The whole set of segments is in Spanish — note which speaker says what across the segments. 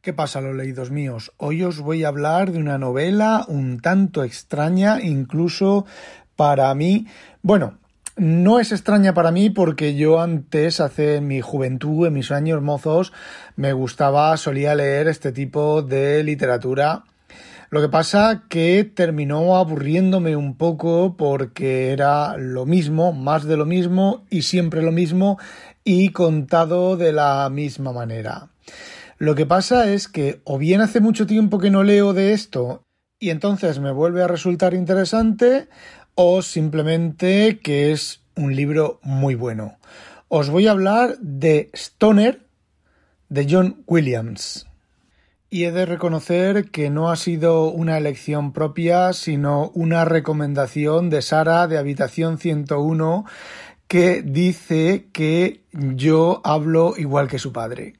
Speaker 1: ¿Qué pasa, los leídos míos? Hoy os voy a hablar de una novela un tanto extraña, incluso para mí. Bueno, no es extraña para mí porque yo antes, hace mi juventud, en mis años mozos, me gustaba, solía leer este tipo de literatura. Lo que pasa que terminó aburriéndome un poco porque era lo mismo, más de lo mismo y siempre lo mismo y contado de la misma manera. Lo que pasa es que o bien hace mucho tiempo que no leo de esto y entonces me vuelve a resultar interesante o simplemente que es un libro muy bueno. Os voy a hablar de Stoner de John Williams. Y he de reconocer que no ha sido una elección propia, sino una recomendación de Sara de Habitación 101 que dice que yo hablo igual que su padre.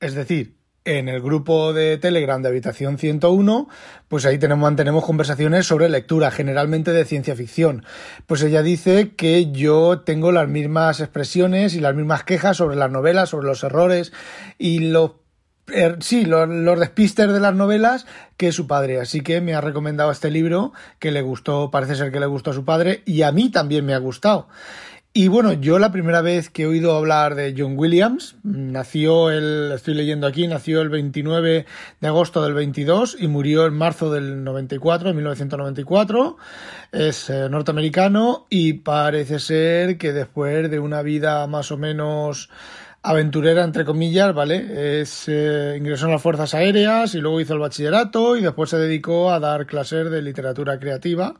Speaker 1: Es decir, en el grupo de Telegram de Habitación 101, pues ahí tenemos, mantenemos conversaciones sobre lectura, generalmente de ciencia ficción. Pues ella dice que yo tengo las mismas expresiones y las mismas quejas sobre las novelas, sobre los errores y los er, sí, los, los, de las novelas que su padre. Así que me ha recomendado este libro que le gustó, parece ser que le gustó a su padre y a mí también me ha gustado. Y bueno, yo la primera vez que he oído hablar de John Williams, nació el, estoy leyendo aquí, nació el 29 de agosto del 22 y murió en marzo del 94, 1994. Es eh, norteamericano y parece ser que después de una vida más o menos aventurera, entre comillas, ¿vale? Es, eh, ingresó en las Fuerzas Aéreas y luego hizo el bachillerato y después se dedicó a dar clases de literatura creativa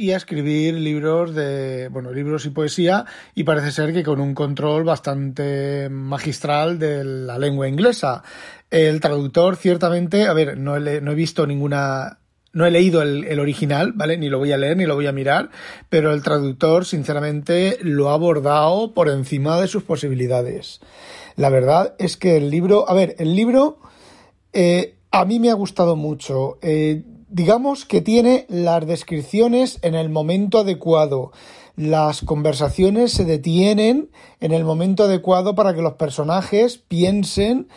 Speaker 1: y a escribir libros de, bueno, libros y poesía y parece ser que con un control bastante magistral de la lengua inglesa. El traductor ciertamente, a ver, no he, no he visto ninguna no he leído el, original, ¿vale? Ni lo voy a leer, ni lo voy a mirar, pero el traductor, sinceramente, lo ha abordado por encima de sus posibilidades. La verdad es que el libro, a ver, el libro eh, a mí me ha gustado mucho. Eh, digamos que tiene las descripciones en el momento adecuado. Las conversaciones se detienen en el momento adecuado para que los personajes piensen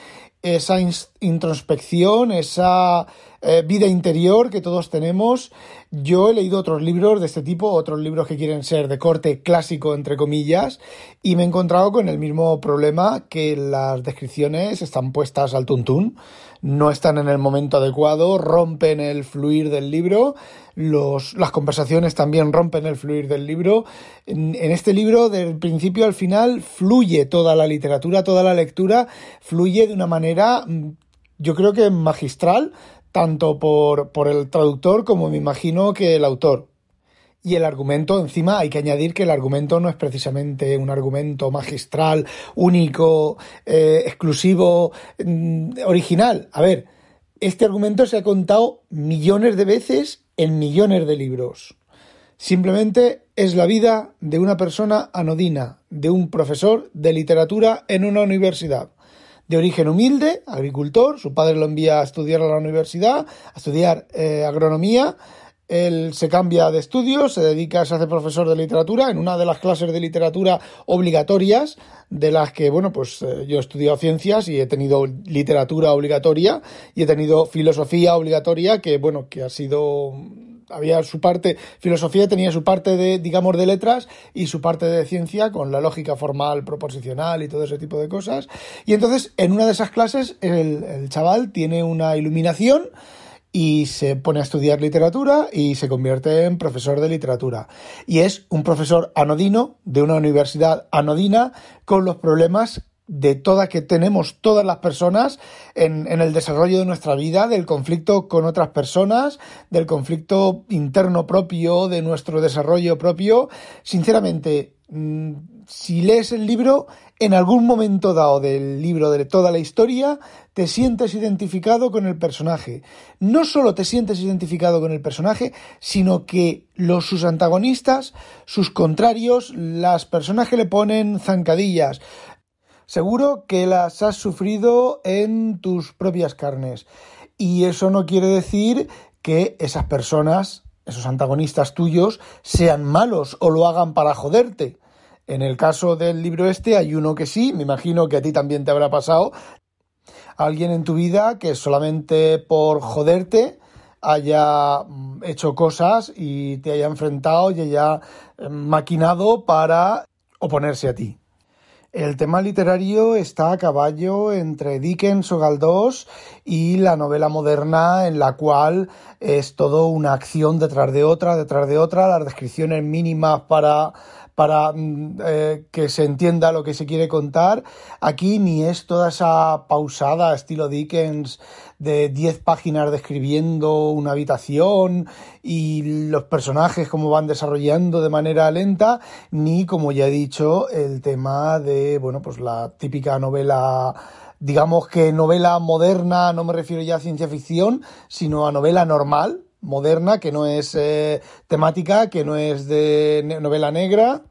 Speaker 1: esa introspección, esa eh, vida interior que todos tenemos. Yo he leído otros libros de este tipo, otros libros que quieren ser de corte clásico, entre comillas, y me he encontrado con el mismo problema que las descripciones están puestas al tuntún, no están en el momento adecuado, rompen el fluir del libro, los, las conversaciones también rompen el fluir del libro. En, este libro, del principio al final, fluye toda la literatura, toda la lectura, fluye de una manera mm, yo creo que magistral, tanto por, por el traductor como me imagino que el autor. Y el argumento, encima, hay que añadir que el argumento no es precisamente un argumento magistral, único, eh, exclusivo, mm, original. A ver, este argumento se ha contado millones de veces en millones de libros. Simplemente es la vida de una persona anodina, de un profesor de literatura en una universidad de origen humilde, agricultor, su padre lo envía a estudiar a la universidad, a estudiar eh, agronomía, él se cambia de estudios, se dedica, se hace profesor de literatura en una de las clases de literatura obligatorias, de las que, bueno, pues eh, yo he estudiado ciencias y he tenido literatura obligatoria y he tenido filosofía obligatoria, que, bueno, que ha sido había su parte, filosofía tenía su parte de, digamos, de letras y su parte de ciencia con la lógica formal, proposicional y todo ese tipo de cosas. Y entonces, en una de esas clases, el, el chaval tiene una iluminación y se pone a estudiar literatura y se convierte en profesor de literatura. Y es un profesor anodino de una universidad anodina con los problemas de toda que tenemos todas las personas en, en, el desarrollo de nuestra vida, del conflicto con otras personas, del conflicto interno propio, de nuestro desarrollo propio. Sinceramente, mm, si lees el libro, en algún momento dado del libro, de toda la historia, te sientes identificado con el personaje. No solo te sientes identificado con el personaje, sino que los sus antagonistas, sus contrarios, las personas que le ponen zancadillas, seguro que las has sufrido en tus propias carnes. Y eso no quiere decir que esas personas, esos antagonistas tuyos, sean malos o lo hagan para joderte. En el caso del libro este hay uno que sí, me imagino que a ti también te habrá pasado. Alguien en tu vida que solamente por joderte haya mm, hecho cosas y te haya enfrentado y haya eh, maquinado para oponerse a ti. El tema literario está a caballo entre Dickens o Galdós y la novela moderna en la cual es todo una acción detrás de otra, detrás de otra, las descripciones mínimas para para mm, eh, que se entienda lo que se quiere contar. Aquí ni es toda esa pausada estilo Dickens de 10 páginas describiendo una habitación y los personajes cómo van desarrollando de manera lenta, ni como ya he dicho, el tema de, bueno, pues la típica novela digamos que novela moderna, no me refiero ya a ciencia ficción, sino a novela normal, moderna, que no es eh, temática, que no es de novela negra,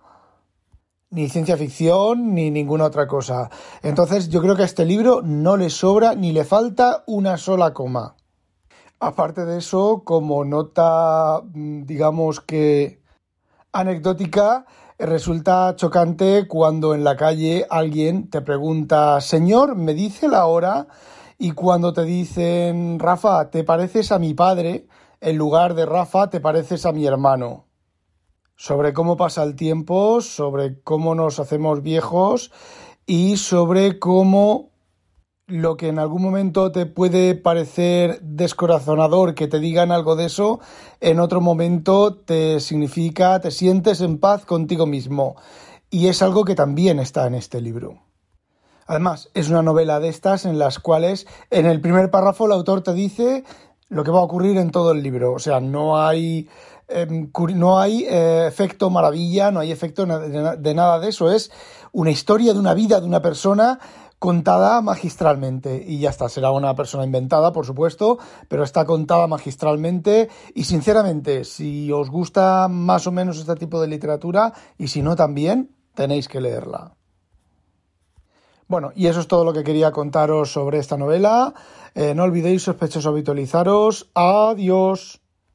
Speaker 1: ni ciencia ficción, ni ninguna otra cosa. Entonces yo creo que a este libro no le sobra ni le falta una sola coma. Aparte de eso, como nota, mm, digamos que anecdótica, resulta chocante cuando en la calle alguien te pregunta, Señor, ¿me dice la hora? Y cuando te dicen, Rafa, ¿te pareces a mi padre? en lugar de Rafa te pareces a mi hermano. Sobre cómo pasa el tiempo, sobre cómo nos hacemos viejos y sobre cómo lo que en algún momento te puede parecer descorazonador que te digan algo de eso, en otro momento te significa, te sientes en paz contigo mismo. Y es algo que también está en este libro. Además, es una novela de estas en las cuales en el primer párrafo el autor te dice lo que va a ocurrir en todo el libro. O sea, no hay, no hay eh, efecto maravilla, no hay efecto de, nada de eso. Es una historia de una vida de una persona contada magistralmente y ya está, será una persona inventada, por supuesto, pero está contada magistralmente y sinceramente, si os gusta más o menos este tipo de literatura y si no también, tenéis que leerla. Bueno, y eso es todo lo que quería contaros sobre esta novela. Eh, no olvidéis, sospechosos, habitualizaros. Adiós.